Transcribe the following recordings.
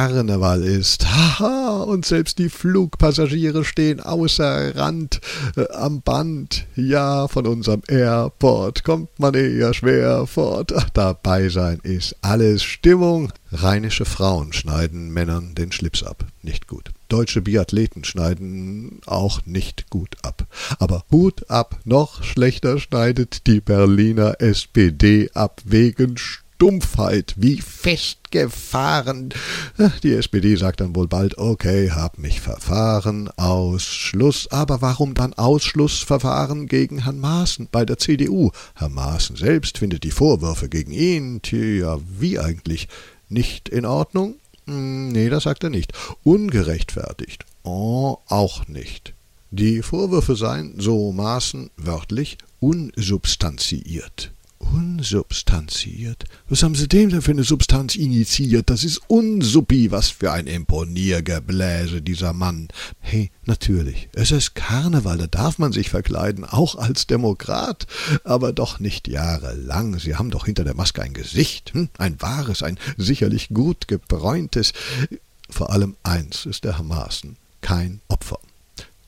Karneval ist. Haha, und selbst die Flugpassagiere stehen außer Rand äh, am Band. Ja, von unserem Airport kommt man eher schwer fort. Ach, dabei sein ist alles Stimmung. Rheinische Frauen schneiden Männern den Schlips ab. Nicht gut. Deutsche Biathleten schneiden auch nicht gut ab. Aber Hut ab, noch schlechter schneidet die Berliner SPD ab wegen Stumpfheit, wie festgefahren. Die SPD sagt dann wohl bald, okay, hab mich verfahren, Ausschluss. Aber warum dann Ausschlussverfahren gegen Herrn Maaßen bei der CDU? Herr Maaßen selbst findet die Vorwürfe gegen ihn, tja, wie eigentlich? Nicht in Ordnung? Hm, nee, das sagt er nicht. Ungerechtfertigt? Oh, auch nicht. Die Vorwürfe seien, so Maßen wörtlich, unsubstanziiert. Unsubstanziert? Was haben Sie dem denn für eine Substanz initiiert? Das ist unsuppi, was für ein Imponiergebläse, dieser Mann. Hey, natürlich, es ist Karneval, da darf man sich verkleiden, auch als Demokrat, aber doch nicht jahrelang. Sie haben doch hinter der Maske ein Gesicht, hm? ein wahres, ein sicherlich gut gebräuntes. Vor allem eins ist der Herr Maaßen, kein Opfer.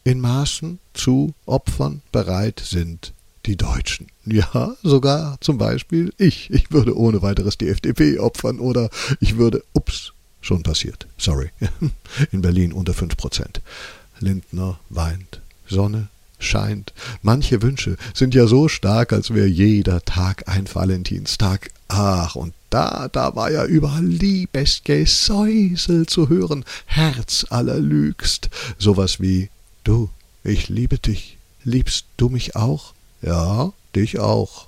In Maßen zu Opfern bereit sind die Deutschen. Ja, sogar zum Beispiel ich. Ich würde ohne weiteres die FDP opfern oder ich würde, ups, schon passiert. Sorry. In Berlin unter 5 Prozent. Lindner weint. Sonne scheint. Manche Wünsche sind ja so stark, als wäre jeder Tag ein Valentinstag. Ach, und da, da war ja überall Liebesgesäusel zu hören, Herz allerlügst. Sowas wie, du, ich liebe dich, liebst du mich auch? Ja, dich auch.